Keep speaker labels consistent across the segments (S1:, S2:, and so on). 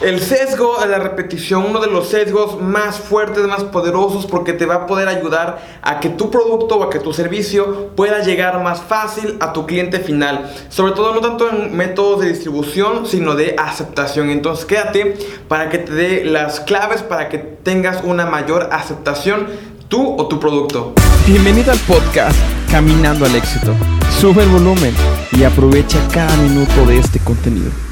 S1: El sesgo la repetición, uno de los sesgos más fuertes, más poderosos, porque te va a poder ayudar a que tu producto o a que tu servicio pueda llegar más fácil a tu cliente final. Sobre todo no tanto en métodos de distribución, sino de aceptación. Entonces quédate para que te dé las claves para que tengas una mayor aceptación tú o tu producto.
S2: Bienvenido al podcast Caminando al éxito. Sube el volumen y aprovecha cada minuto de este contenido.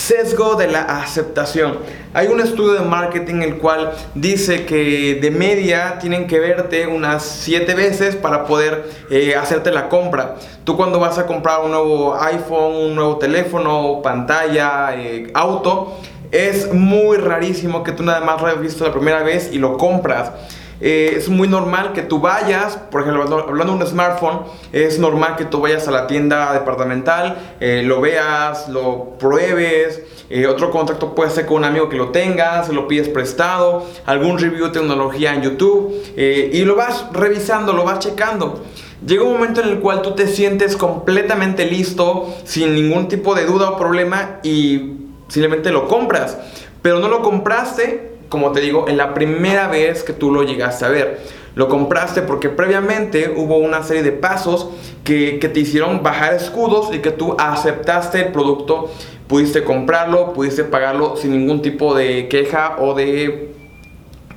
S1: Sesgo de la aceptación. Hay un estudio de marketing el cual dice que de media tienen que verte unas 7 veces para poder eh, hacerte la compra. Tú cuando vas a comprar un nuevo iPhone, un nuevo teléfono, pantalla, eh, auto, es muy rarísimo que tú nada más lo hayas visto la primera vez y lo compras. Eh, es muy normal que tú vayas, por ejemplo, hablando de un smartphone, es normal que tú vayas a la tienda departamental, eh, lo veas, lo pruebes, eh, otro contacto puede ser con un amigo que lo tenga, lo pides prestado, algún review de tecnología en YouTube y lo vas revisando, lo vas checando. Llega un momento en el cual tú te sientes completamente listo, sin ningún tipo de duda o problema y simplemente lo compras. Pero no lo compraste como te digo, en la primera vez que tú lo llegaste a ver. Lo compraste porque previamente hubo una serie de pasos que, te hicieron bajar escudos y que tú aceptaste el producto, pudiste comprarlo, pudiste pagarlo sin ningún tipo de queja o de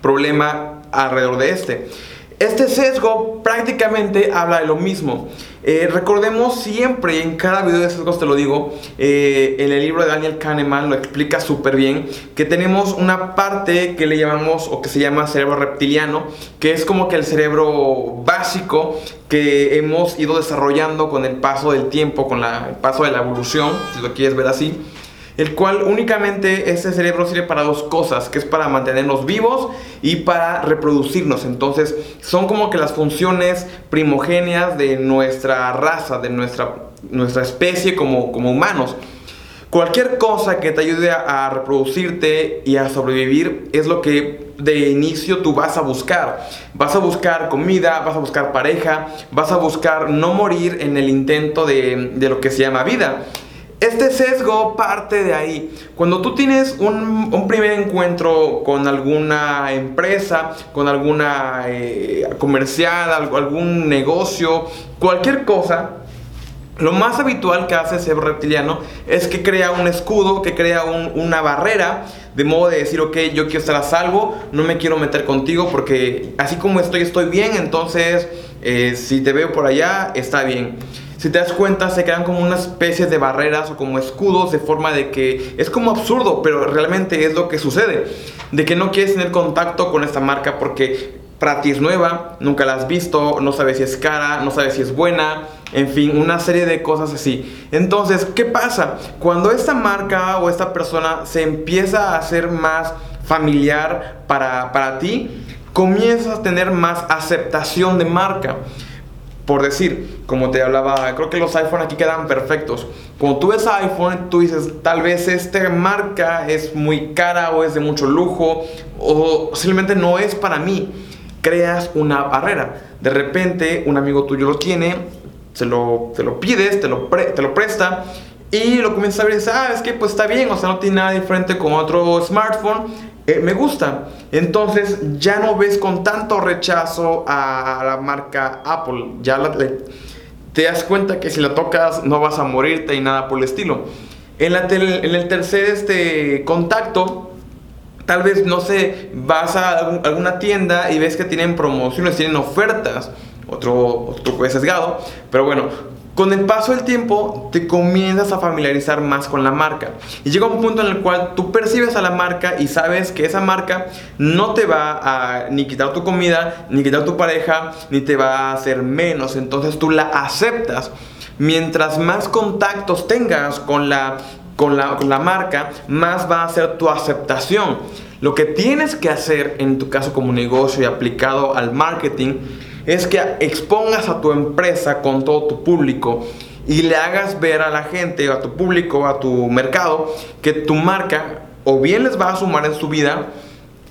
S1: problema alrededor de este. Este sesgo prácticamente habla de lo mismo. Eh, recordemos siempre, en cada video de sesgos te lo digo, eh, en el libro de Daniel Kahneman lo explica súper bien, que tenemos una parte que le llamamos o que se llama cerebro reptiliano, que es como que el cerebro básico que hemos ido desarrollando con el paso del tiempo, con el paso de la evolución, si lo quieres ver así el cual únicamente este cerebro sirve para dos cosas, que es para mantenernos vivos y para reproducirnos. Entonces son como que las funciones primogéneas de nuestra raza, de nuestra, nuestra especie como, como humanos. Cualquier cosa que te ayude a, reproducirte y a sobrevivir es lo que de inicio tú vas a buscar. Vas a buscar comida, vas a buscar pareja, vas a buscar no morir en el intento de, de lo que se llama vida. Este sesgo parte de ahí. Cuando tú tienes un, primer encuentro con alguna empresa, con alguna eh, comercial, algún negocio, cualquier cosa, lo más habitual que hace ese reptiliano es que crea un escudo, que crea una barrera, de modo de decir, ok, yo quiero estar a salvo, no me quiero meter contigo porque así como estoy, estoy bien, entonces eh, si te veo por allá, está bien. Si te das cuenta, se crean como una especie de barreras o como escudos de forma de que es como absurdo, pero realmente es lo que sucede. De que no quieres tener contacto con esta marca porque para ti es nueva, nunca la has visto, no sabes si es cara, no sabes si es buena, en fin, una serie de cosas así. Entonces, ¿qué pasa? Cuando esta marca o esta persona se empieza a hacer más familiar para, para ti, comienzas a tener más aceptación de marca. Por decir, como te hablaba, creo que los iPhone aquí quedan perfectos. Cuando tú ves iPhone, tú dices, tal vez esta marca es muy cara o es de mucho lujo o simplemente no es para mí. Creas una barrera. De repente, un amigo tuyo lo tiene, se lo, te lo pides, te lo, te lo presta y lo comienzas a ver y dices, ah, es que pues está bien, o sea, no tiene nada diferente con otro smartphone eh, me gusta. Entonces ya no ves con tanto rechazo a la marca Apple. Ya te das cuenta que si la tocas no vas a morirte y nada por el estilo. En, la en el tercer este, contacto, tal vez, no sé, vas a alguna tienda y ves que tienen promociones, tienen ofertas. Otro, otro sesgado. Pero bueno, con el paso del tiempo te comienzas a familiarizar más con la marca y llega un punto en el cual tú percibes a la marca y sabes que esa marca no te va a ni quitar tu comida, ni quitar tu pareja, ni te va a hacer menos, entonces tú la aceptas. Mientras más contactos tengas con la, con la, con la marca, más va a ser tu aceptación. Lo que tienes que hacer en tu caso como negocio y aplicado al marketing es que expongas a tu empresa con todo tu público y le hagas ver a la gente, a tu público, a tu mercado, que tu marca o bien les va a sumar en su vida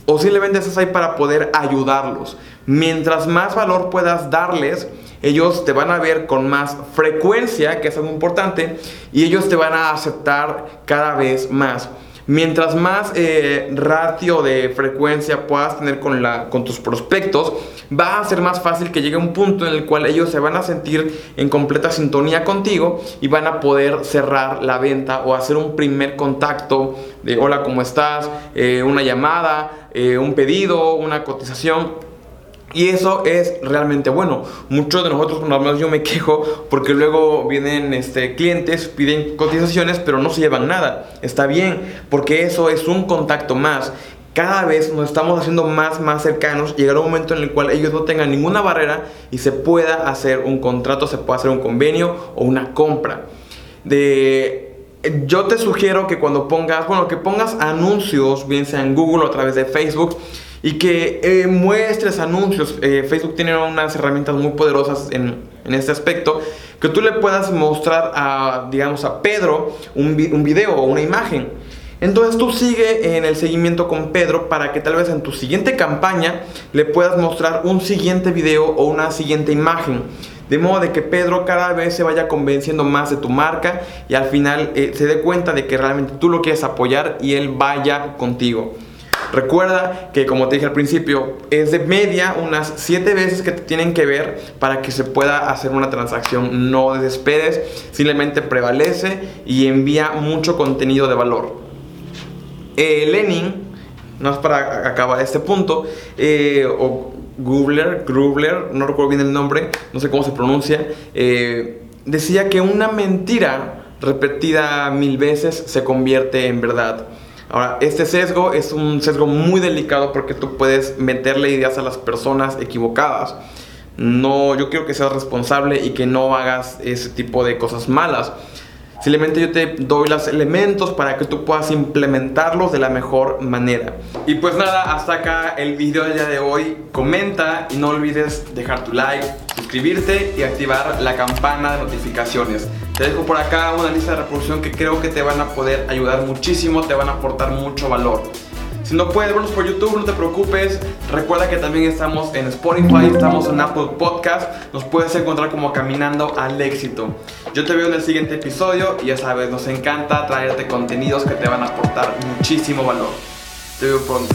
S1: o simplemente estás ahí para poder ayudarlos. Mientras más valor puedas darles, ellos te van a ver con más frecuencia, que es algo importante, y ellos te van a aceptar cada vez más. Mientras más eh, ratio de frecuencia puedas tener con, la, con tus prospectos, va a ser más fácil que llegue un punto en el cual ellos se van a sentir en completa sintonía contigo y van a poder cerrar la venta o hacer un primer contacto de hola, ¿cómo estás? Eh, una llamada, eh, un pedido, una cotización y eso es realmente bueno. Muchos de nosotros, por lo menos yo me quejo porque luego vienen este, clientes, piden cotizaciones, pero no se llevan nada. Está bien, porque eso es un contacto más. Cada vez nos estamos haciendo más, más cercanos. Llegará un momento en el cual ellos no tengan ninguna barrera y se pueda hacer un contrato, se pueda hacer un convenio o una compra. De yo te sugiero que cuando pongas, bueno, que pongas anuncios, bien sea en Google o a través de Facebook, y que eh, muestres anuncios. Eh, Facebook tiene unas herramientas muy poderosas en, en, este aspecto, que tú le puedas mostrar a, digamos, a Pedro un, un video o una imagen. Entonces tú sigue en el seguimiento con Pedro para que tal vez en tu siguiente campaña le puedas mostrar un siguiente video o una siguiente imagen. De modo de que Pedro cada vez se vaya convenciendo más de tu marca y al final eh, se dé cuenta de que realmente tú lo quieres apoyar y él vaya contigo. Recuerda que como te dije al principio, es de media unas 7 veces que te tienen que ver para que se pueda hacer una transacción. No desesperes, simplemente prevalece y envía mucho contenido de valor. Eh, Lenin, no es para acabar este punto, eh, o Grubler, Grubler, no recuerdo bien el nombre, no sé cómo se pronuncia, eh, decía que una mentira repetida mil veces se convierte en verdad. Ahora, este sesgo es un sesgo muy delicado porque tú puedes meterle ideas a las personas equivocadas. No, yo quiero que seas responsable y que no hagas ese tipo de cosas malas. Simplemente yo te doy los elementos para que tú puedas implementarlos de la mejor manera. Y pues nada, hasta acá el video del día de hoy. Comenta y no olvides dejar tu like, suscribirte y activar la campana de notificaciones. Te dejo por acá una lista de reproducción que creo que te van a poder ayudar muchísimo, te van a aportar mucho valor. Si no puedes vernos por YouTube, no te preocupes. Recuerda que también estamos en Spotify, estamos en Apple Podcast. Nos puedes encontrar como Caminando al Éxito. Yo te veo en el siguiente episodio y ya sabes, nos encanta traerte contenidos que te van a aportar muchísimo valor. Te veo pronto.